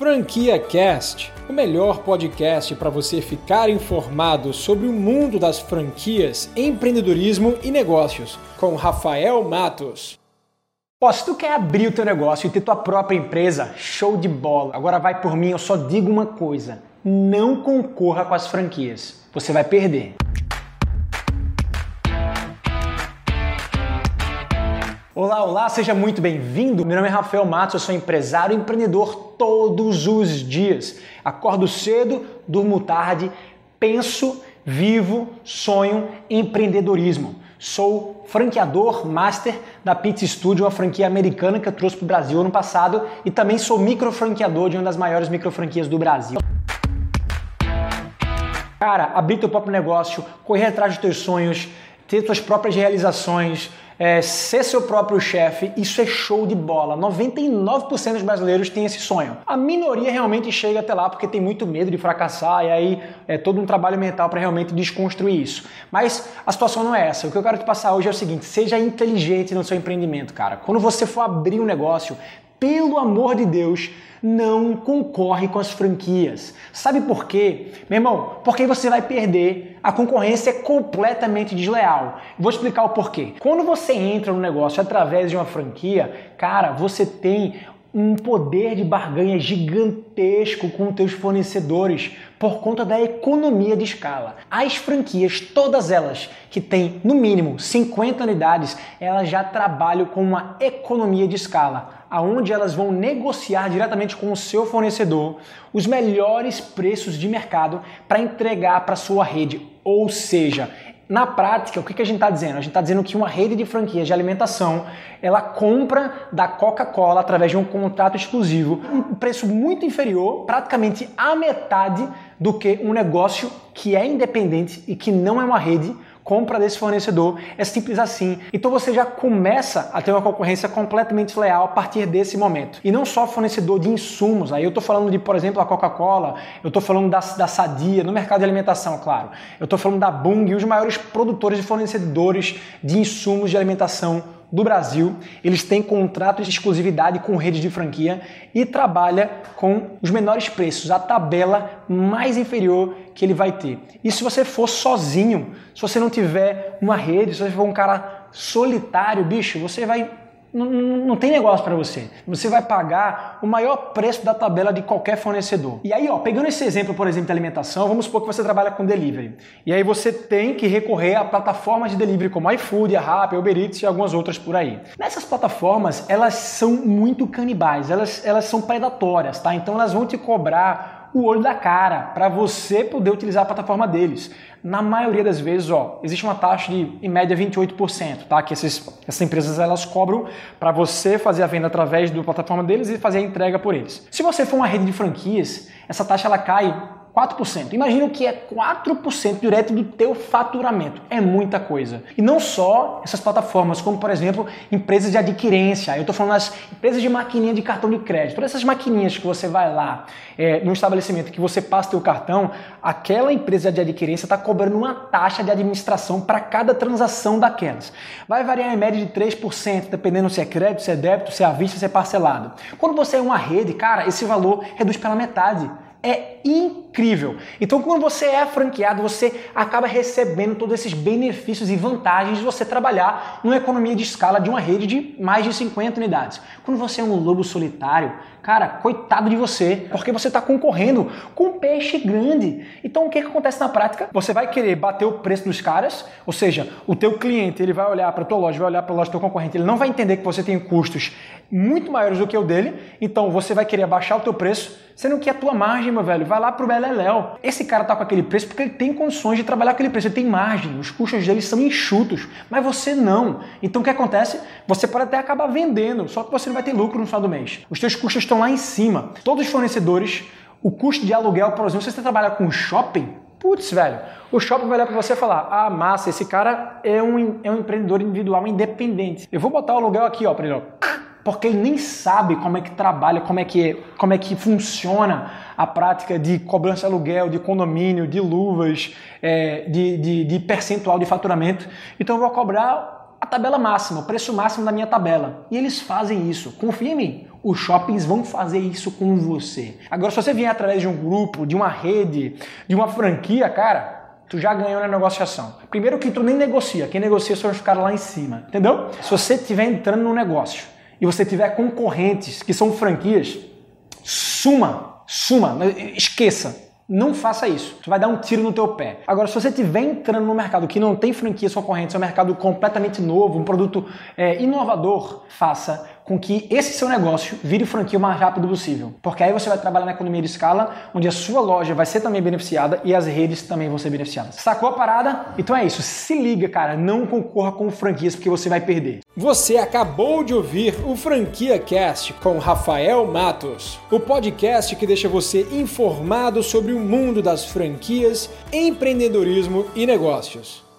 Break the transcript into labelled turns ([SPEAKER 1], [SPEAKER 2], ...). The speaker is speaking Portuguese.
[SPEAKER 1] Franquia Cast, o melhor podcast para você ficar informado sobre o mundo das franquias, empreendedorismo e negócios, com Rafael Matos.
[SPEAKER 2] Ó, se tu quer abrir o teu negócio e ter tua própria empresa, show de bola. Agora vai por mim, eu só digo uma coisa: não concorra com as franquias. Você vai perder. Olá, olá, seja muito bem-vindo. Meu nome é Rafael Matos, eu sou empresário e empreendedor todos os dias. Acordo cedo, durmo tarde, penso, vivo, sonho empreendedorismo. Sou franqueador master da Pizza Studio, uma franquia americana que eu trouxe para o Brasil ano passado, e também sou microfranqueador de uma das maiores microfranquias do Brasil. Cara, abrir teu próprio negócio, correr atrás dos teus sonhos, ter suas próprias realizações, é, ser seu próprio chefe, isso é show de bola. 99% dos brasileiros têm esse sonho. A minoria realmente chega até lá porque tem muito medo de fracassar e aí é todo um trabalho mental para realmente desconstruir isso. Mas a situação não é essa. O que eu quero te passar hoje é o seguinte: seja inteligente no seu empreendimento, cara. Quando você for abrir um negócio, pelo amor de Deus, não concorre com as franquias. Sabe por quê? Meu irmão, porque você vai perder, a concorrência é completamente desleal. Vou explicar o porquê. Quando você entra no negócio através de uma franquia, cara, você tem um poder de barganha gigantesco com teus fornecedores por conta da economia de escala. As franquias, todas elas que têm no mínimo 50 unidades, elas já trabalham com uma economia de escala aonde elas vão negociar diretamente com o seu fornecedor os melhores preços de mercado para entregar para sua rede. Ou seja, na prática, o que, a gente está dizendo? A gente está dizendo que uma rede de franquias de alimentação ela compra da Coca-Cola através de um contrato exclusivo um preço muito inferior, praticamente a metade do que um negócio que é independente e que não é uma rede compra desse fornecedor. É simples assim. Então você já começa a ter uma concorrência completamente leal a partir desse momento. E não só fornecedor de insumos. Aí eu estou falando de, por exemplo, a Coca-Cola, eu estou falando da, da Sadia, no mercado de alimentação, claro. Eu estou falando da Bung, os maiores produtores e fornecedores de insumos de alimentação do Brasil, eles têm contratos de exclusividade com redes de franquia e trabalha com os menores preços, a tabela mais inferior que ele vai ter. E se você for sozinho, se você não tiver uma rede, se você for um cara solitário, bicho, você vai não, não, tem negócio para você. Você vai pagar o maior preço da tabela de qualquer fornecedor. E aí, ó, pegando esse exemplo, por exemplo, de alimentação, vamos supor que você trabalha com delivery. E aí você tem que recorrer a plataformas de delivery como iFood, a Rappi, Uber Eats e algumas outras por aí. Nessas plataformas, elas são muito canibais, elas, elas são predatórias, tá? Então elas vão te cobrar o olho da cara para você poder utilizar a plataforma deles. Na maioria das vezes, ó, existe uma taxa de em média 28%, tá? Que esses, essas empresas elas cobram para você fazer a venda através da plataforma deles e fazer a entrega por eles. Se você for uma rede de franquias, essa taxa ela cai 4%. Imagina que é 4% direto do teu faturamento. É muita coisa. E não só essas plataformas, como por exemplo, empresas de adquirência. Eu estou falando das empresas de maquininha de cartão de crédito. Todas essas maquininhas que você vai lá é, no estabelecimento que você passa teu cartão, aquela empresa de adquirência está cobrando uma taxa de administração para cada transação daquelas. Vai variar em média de 3%, dependendo se é crédito, se é débito, se é à vista, se é parcelado. Quando você é uma rede, cara, esse valor reduz pela metade é incrível. Então, quando você é franqueado, você acaba recebendo todos esses benefícios e vantagens de você trabalhar numa economia de escala de uma rede de mais de 50 unidades. Quando você é um lobo solitário, cara, coitado de você, porque você está concorrendo com um peixe grande. Então, o que, que acontece na prática? Você vai querer bater o preço dos caras, ou seja, o teu cliente ele vai olhar para a tua loja, vai olhar para a loja do teu concorrente, ele não vai entender que você tem custos muito maiores do que o dele, então você vai querer baixar o teu preço, sendo que a tua margem, meu velho, vai lá pro Beleléu. Esse cara tá com aquele preço porque ele tem condições de trabalhar aquele preço, ele tem margem, os custos dele são enxutos, mas você não. Então o que acontece? Você pode até acabar vendendo, só que você não vai ter lucro no final do mês. Os teus custos estão lá em cima. Todos os fornecedores, o custo de aluguel, por exemplo, se você trabalha com shopping, Putz, velho, o shopping vai olhar para você e falar: ah, massa, esse cara é um, é um empreendedor individual independente. Eu vou botar o aluguel aqui, ó, para ele, ó porque ele nem sabe como é que trabalha, como é que, como é que funciona a prática de cobrança de aluguel, de condomínio, de luvas, é, de, de, de percentual de faturamento. Então eu vou cobrar a tabela máxima, o preço máximo da minha tabela. E eles fazem isso. Confia em mim. Os shoppings vão fazer isso com você. Agora, se você vier através de um grupo, de uma rede, de uma franquia, cara, tu já ganhou na negociação. Primeiro que tu nem negocia, quem negocia são os caras lá em cima, entendeu? Se você estiver entrando no negócio e você tiver concorrentes que são franquias, suma, suma, esqueça. Não faça isso. Tu vai dar um tiro no teu pé. Agora, se você estiver entrando no mercado que não tem franquias concorrentes, é um mercado completamente novo, um produto é, inovador, faça com que esse seu negócio vire franquia o mais rápido possível. Porque aí você vai trabalhar na economia de escala, onde a sua loja vai ser também beneficiada e as redes também vão ser beneficiadas. Sacou a parada? Então é isso. Se liga, cara. Não concorra com franquias porque você vai perder.
[SPEAKER 1] Você acabou de ouvir o Franquia Cast com Rafael Matos, o podcast que deixa você informado sobre o mundo das franquias, empreendedorismo e negócios.